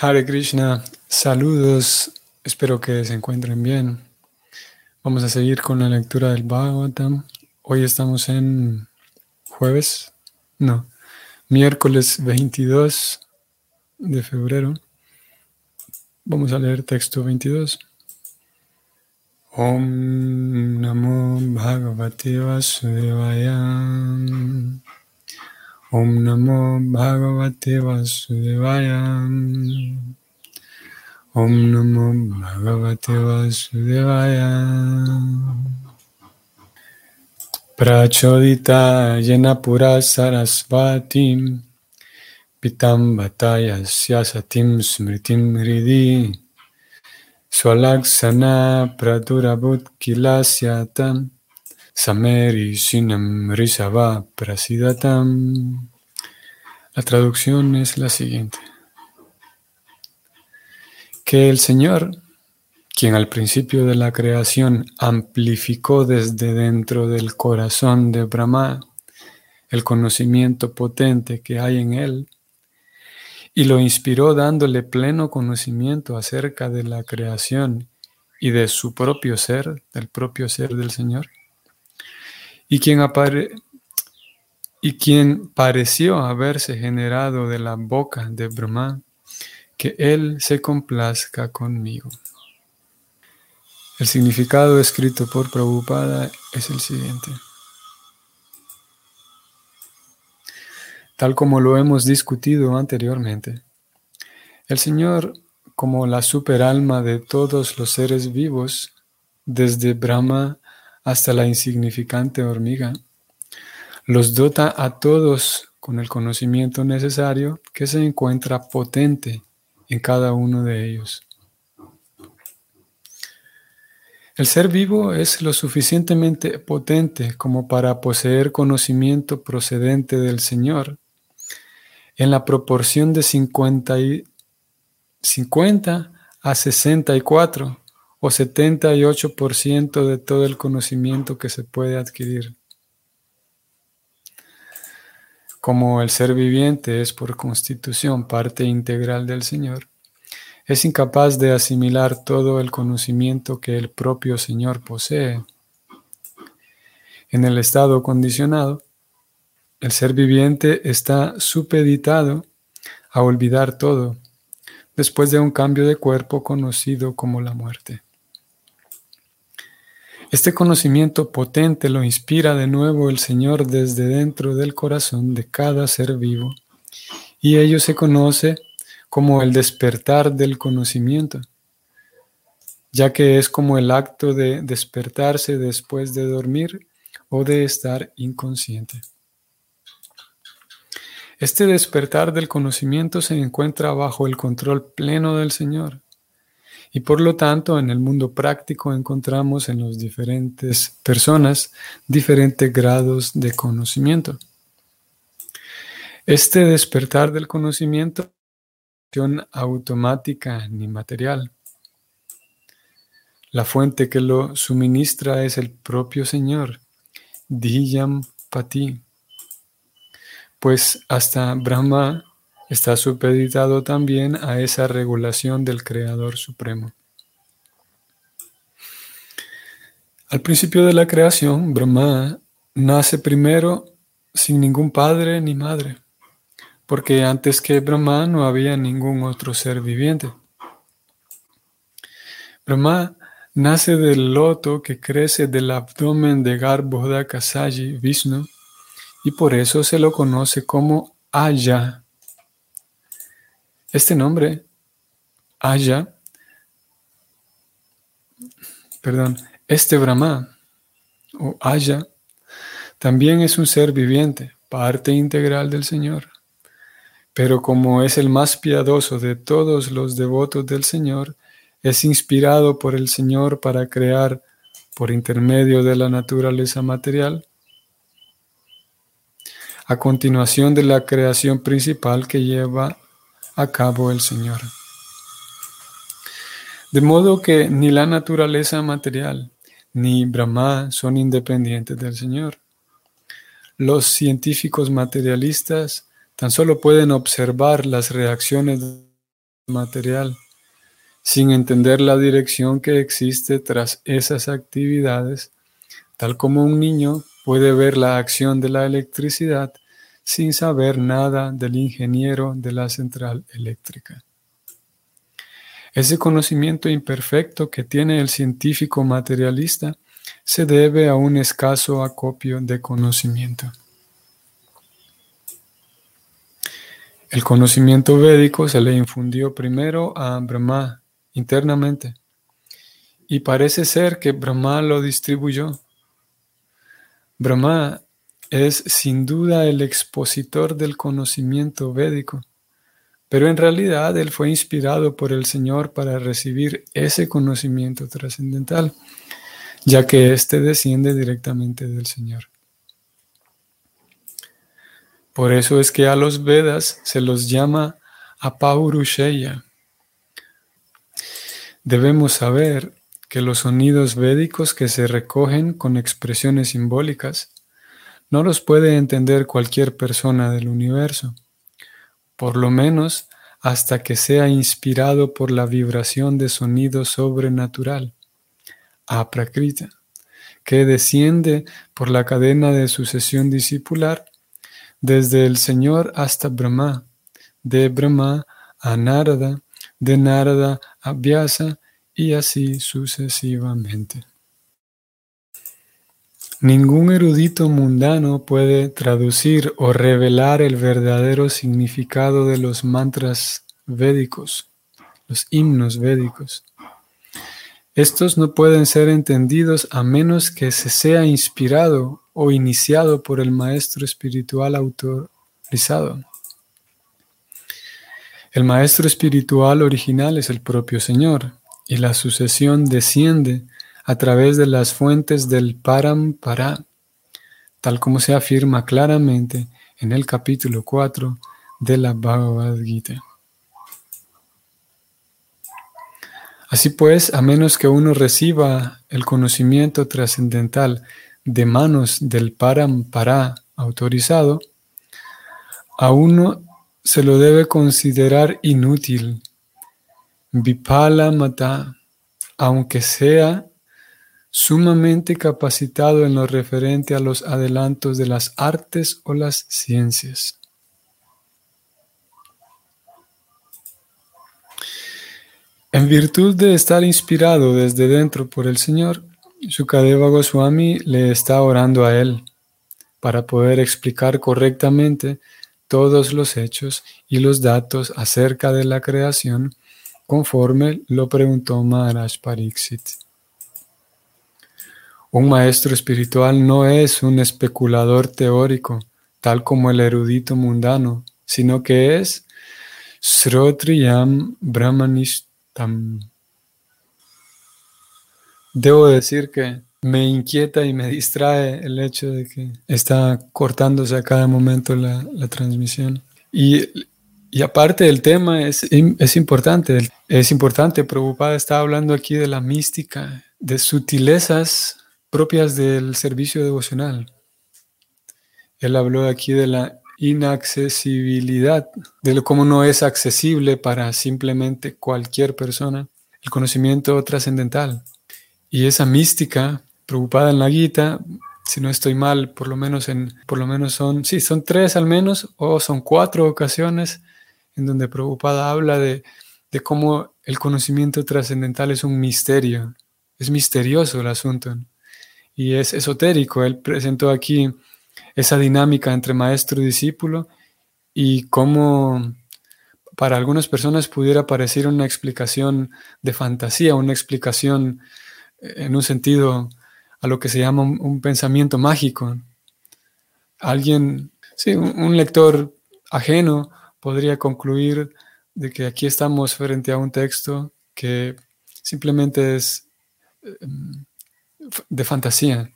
Hare Krishna, saludos, espero que se encuentren bien. Vamos a seguir con la lectura del Bhagavatam. Hoy estamos en jueves, no, miércoles 22 de febrero. Vamos a leer texto 22. Om Namo Bhagavate Vasudevaya. Om Namo Bhagavate Vasudevaya. Om Namo Bhagavate Vasudevaya. Prachodita Yenapura Sarasvati Pitam Bhataya Syasatim Smritim Hridi Swalaksana Pradurabhut Kilasyatam Sameri Sinam Risava Prasidatam. La traducción es la siguiente. Que el Señor, quien al principio de la creación amplificó desde dentro del corazón de Brahma el conocimiento potente que hay en él, y lo inspiró dándole pleno conocimiento acerca de la creación y de su propio ser, del propio ser del Señor y quien, y quien pareció haberse generado de la boca de Brahma, que Él se complazca conmigo. El significado escrito por Prabhupada es el siguiente. Tal como lo hemos discutido anteriormente, el Señor, como la superalma de todos los seres vivos, desde Brahma hasta la insignificante hormiga. Los dota a todos con el conocimiento necesario que se encuentra potente en cada uno de ellos. El ser vivo es lo suficientemente potente como para poseer conocimiento procedente del Señor en la proporción de 50, y, 50 a 64 o 78% de todo el conocimiento que se puede adquirir. Como el ser viviente es por constitución parte integral del Señor, es incapaz de asimilar todo el conocimiento que el propio Señor posee. En el estado condicionado, el ser viviente está supeditado a olvidar todo después de un cambio de cuerpo conocido como la muerte. Este conocimiento potente lo inspira de nuevo el Señor desde dentro del corazón de cada ser vivo, y ello se conoce como el despertar del conocimiento, ya que es como el acto de despertarse después de dormir o de estar inconsciente. Este despertar del conocimiento se encuentra bajo el control pleno del Señor y por lo tanto, en el mundo práctico encontramos en las diferentes personas diferentes grados de conocimiento. Este despertar del conocimiento no es automática ni material. La fuente que lo suministra es el propio Señor, Diyam Pati. Pues hasta Brahma está supeditado también a esa regulación del Creador Supremo. Al principio de la creación, Brahma nace primero sin ningún padre ni madre, porque antes que Brahma no había ningún otro ser viviente. Brahma nace del loto que crece del abdomen de Garbhoda Saji Vishnu y por eso se lo conoce como Aya este nombre, Aya, perdón, este Brahma o Aya, también es un ser viviente, parte integral del Señor. Pero como es el más piadoso de todos los devotos del Señor, es inspirado por el Señor para crear por intermedio de la naturaleza material, a continuación de la creación principal que lleva cabo el Señor. De modo que ni la naturaleza material ni Brahma son independientes del Señor. Los científicos materialistas tan solo pueden observar las reacciones material, sin entender la dirección que existe tras esas actividades, tal como un niño puede ver la acción de la electricidad sin saber nada del ingeniero de la central eléctrica. Ese conocimiento imperfecto que tiene el científico materialista se debe a un escaso acopio de conocimiento. El conocimiento védico se le infundió primero a Brahma internamente y parece ser que Brahma lo distribuyó. Brahma es sin duda el expositor del conocimiento védico, pero en realidad él fue inspirado por el Señor para recibir ese conocimiento trascendental, ya que éste desciende directamente del Señor. Por eso es que a los Vedas se los llama Apaurusheya. Debemos saber que los sonidos védicos que se recogen con expresiones simbólicas no los puede entender cualquier persona del universo, por lo menos hasta que sea inspirado por la vibración de sonido sobrenatural, aprakrita, que desciende por la cadena de sucesión discipular desde el Señor hasta Brahma, de Brahma a Narada, de Narada a Vyasa y así sucesivamente. Ningún erudito mundano puede traducir o revelar el verdadero significado de los mantras védicos, los himnos védicos. Estos no pueden ser entendidos a menos que se sea inspirado o iniciado por el maestro espiritual autorizado. El maestro espiritual original es el propio Señor y la sucesión desciende a través de las fuentes del Parampara, tal como se afirma claramente en el capítulo 4 de la Bhagavad Gita. Así pues, a menos que uno reciba el conocimiento trascendental de manos del Parampara autorizado, a uno se lo debe considerar inútil, vipala mata, aunque sea sumamente capacitado en lo referente a los adelantos de las artes o las ciencias. En virtud de estar inspirado desde dentro por el Señor, Shukadeva Goswami le está orando a él para poder explicar correctamente todos los hechos y los datos acerca de la creación conforme lo preguntó Maharaj Pariksit. Un maestro espiritual no es un especulador teórico, tal como el erudito mundano, sino que es Srotriyam Brahmanishtam. Debo decir que me inquieta y me distrae el hecho de que está cortándose a cada momento la, transmisión. Y, aparte del tema es, es importante, es importante, Prabhupada está hablando aquí de la mística, de sutilezas propias del servicio devocional. Él habló aquí de la inaccesibilidad, de cómo no es accesible para simplemente cualquier persona el conocimiento trascendental. Y esa mística preocupada en la Gita, si no estoy mal, por lo menos en por lo menos son, sí, son tres al menos o son cuatro ocasiones en donde Prabhupada habla de, de cómo el conocimiento trascendental es un misterio. Es misterioso el asunto y es esotérico. Él presentó aquí esa dinámica entre maestro y discípulo y cómo para algunas personas pudiera parecer una explicación de fantasía, una explicación eh, en un sentido a lo que se llama un, pensamiento mágico. Alguien, sí, un, lector ajeno podría concluir de que aquí estamos frente a un texto que simplemente es em, de fantasía.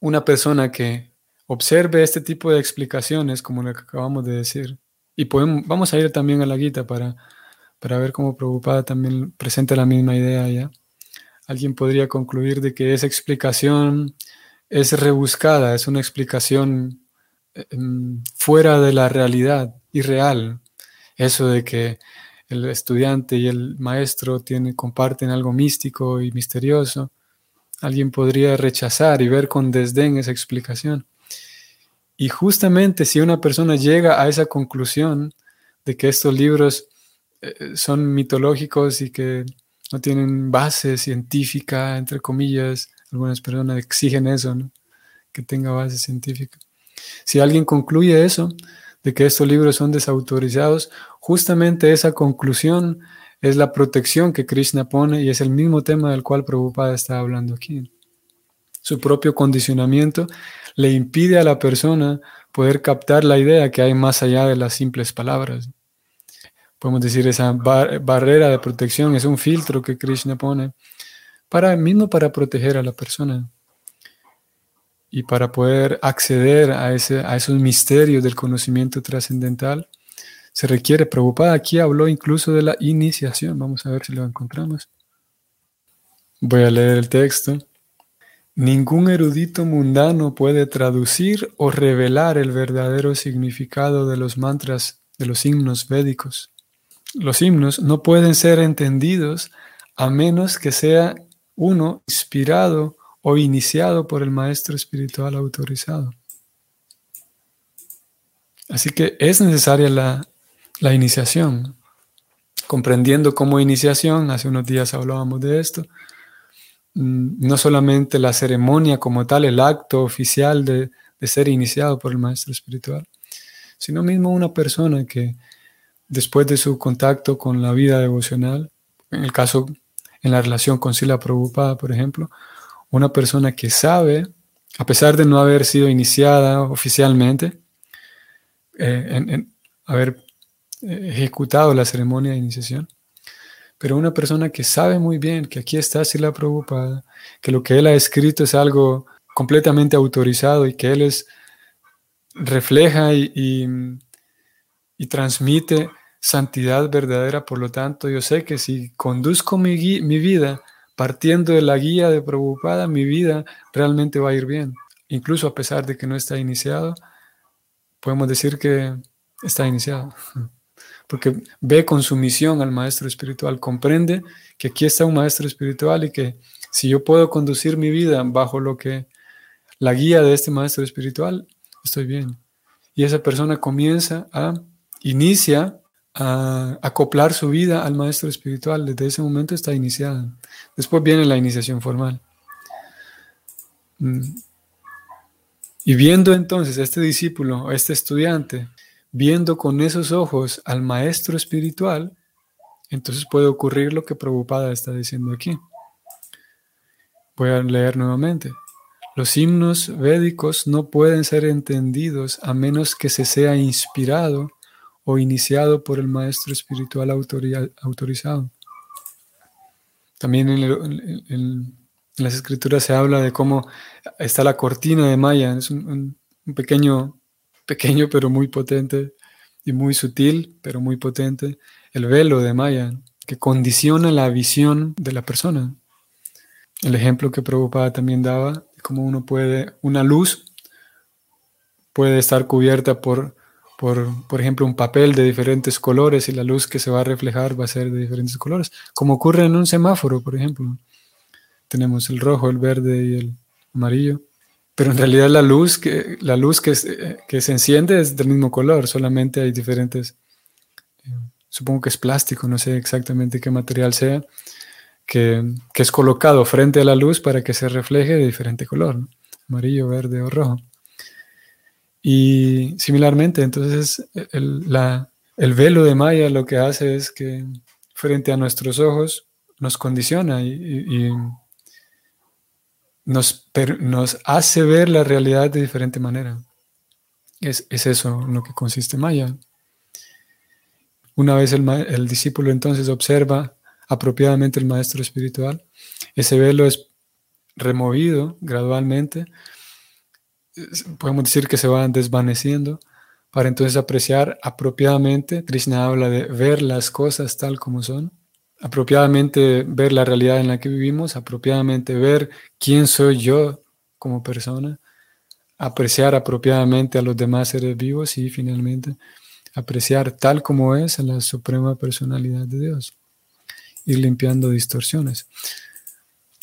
Una persona que observe este tipo de explicaciones, como lo que acabamos de decir, y podemos, vamos a ir también a la guita para, para ver cómo preocupada también presenta la misma idea ya. Alguien podría concluir de que esa explicación es rebuscada, es una explicación em, fuera de la realidad, irreal, eso de que el estudiante y el maestro tienen, comparten algo místico y misterioso, alguien podría rechazar y ver con desdén esa explicación. Y justamente si una persona llega a esa conclusión de que estos libros eh, son mitológicos y que no tienen base científica, entre comillas, algunas personas exigen eso, que tenga base científica. Si alguien concluye eso, de que estos libros son desautorizados, justamente esa conclusión es la protección que Krishna pone y es el mismo tema del cual Prabhupada está hablando aquí. Su propio condicionamiento le impide a la persona poder captar la idea que hay más allá de las simples palabras. Podemos decir, esa barrera de protección es un filtro que Krishna pone para mismo para proteger a la persona y para poder acceder a, ese, a esos misterios del conocimiento trascendental, se requiere. Prabhupada aquí habló incluso de la iniciación. Vamos a ver si lo encontramos. Voy a leer el texto. Ningún erudito mundano puede traducir o revelar el verdadero significado de los mantras, de los himnos védicos. Los himnos no pueden ser entendidos a menos que sea uno inspirado o iniciado por el maestro espiritual autorizado. Así que es necesaria la, iniciación. Comprendiendo como iniciación, hace unos días hablábamos de esto, mm, no solamente la ceremonia como tal, el acto oficial de, de ser iniciado por el maestro espiritual, sino mismo una persona que después de su contacto con la vida devocional, en el caso, en la relación con Sila Prabhupada, por ejemplo, una persona que sabe, a pesar de no haber sido iniciada oficialmente, eh, en, haber eh, ejecutado la ceremonia de iniciación, pero una persona que sabe muy bien que aquí está Sila Prabhupada, que lo que él ha escrito es algo completamente autorizado y que él es, refleja y, y, transmite santidad verdadera. Por lo tanto, yo sé que si conduzco mi, mi vida partiendo de la guía de Prabhupada, mi vida realmente va a ir bien. Incluso a pesar de que no está iniciado, podemos decir que está iniciado. Porque ve con su misión al maestro espiritual, comprende que aquí está un maestro espiritual y que si yo puedo conducir mi vida bajo lo que la guía de este maestro espiritual, estoy bien. Y esa persona comienza a, inicia a acoplar su vida al maestro espiritual. Desde ese momento está iniciada. Después viene la iniciación formal. Mm. Y viendo entonces a este discípulo, a este estudiante, viendo con esos ojos al maestro espiritual, entonces puede ocurrir lo que Prabhupada está diciendo aquí. Voy a leer nuevamente. Los himnos védicos no pueden ser entendidos a menos que se sea inspirado o iniciado por el maestro espiritual autorizado. También en, las escrituras se habla de cómo está la cortina de Maya, es un, pequeño, pequeño pero muy potente y muy sutil, pero muy potente, el velo de Maya, que condiciona la visión de la persona. El ejemplo que Prabhupada también daba, cómo uno puede, una luz puede estar cubierta por por, por ejemplo, un papel de diferentes colores y la luz que se va a reflejar va a ser de diferentes colores, como ocurre en un semáforo, por ejemplo. Tenemos el rojo, el verde y el amarillo, pero en realidad la luz que, la luz que, que se enciende es del mismo color, solamente hay diferentes, eh, supongo que es plástico, no sé exactamente qué material sea, que, que, es colocado frente a la luz para que se refleje de diferente color, amarillo, verde o rojo. Y similarmente, entonces, el, velo de Maya lo que hace es que frente a nuestros ojos nos condiciona y, nos, hace ver la realidad de diferente manera. Es, eso en lo que consiste Maya. Una vez el, el, discípulo entonces observa apropiadamente el maestro espiritual, ese velo es removido gradualmente podemos decir que se van desvaneciendo para entonces apreciar apropiadamente. Krishna habla de ver las cosas tal como son, apropiadamente ver la realidad en la que vivimos, apropiadamente ver quién soy yo como persona, apreciar apropiadamente a los demás seres vivos y finalmente apreciar tal como es la suprema personalidad de Dios, ir limpiando distorsiones.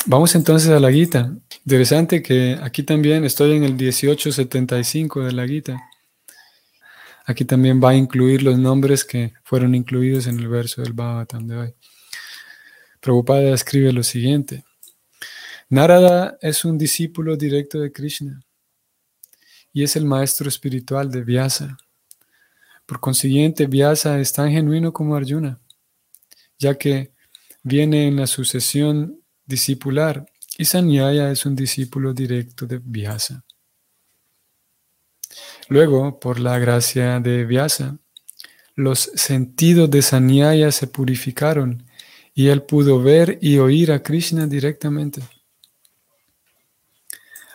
Vamos entonces a la Gita. Interesante que aquí también estoy en el 1875 de la Gita. Aquí también va a incluir los nombres que fueron incluidos en el verso del Bhagavatam de hoy. Prabhupada escribe lo siguiente. Narada es un discípulo directo de Krishna y es el maestro espiritual de Vyasa. Por consiguiente, Vyasa es tan genuino como Arjuna, ya que viene en la sucesión discipular y Sanyaya es un discípulo directo de Vyasa. Luego, por la gracia de Vyasa, los sentidos de Sanyaya se purificaron y él pudo ver y oír a Krishna directamente.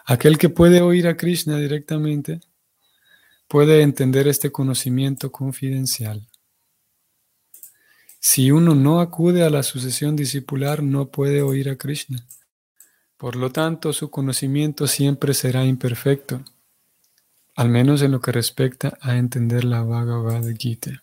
Aquel que puede oír a Krishna directamente puede entender este conocimiento confidencial. Si uno no acude a la sucesión discipular, no puede oír a Krishna. Por lo tanto, su conocimiento siempre será imperfecto, al menos en lo que respecta a entender la Bhagavad Gita.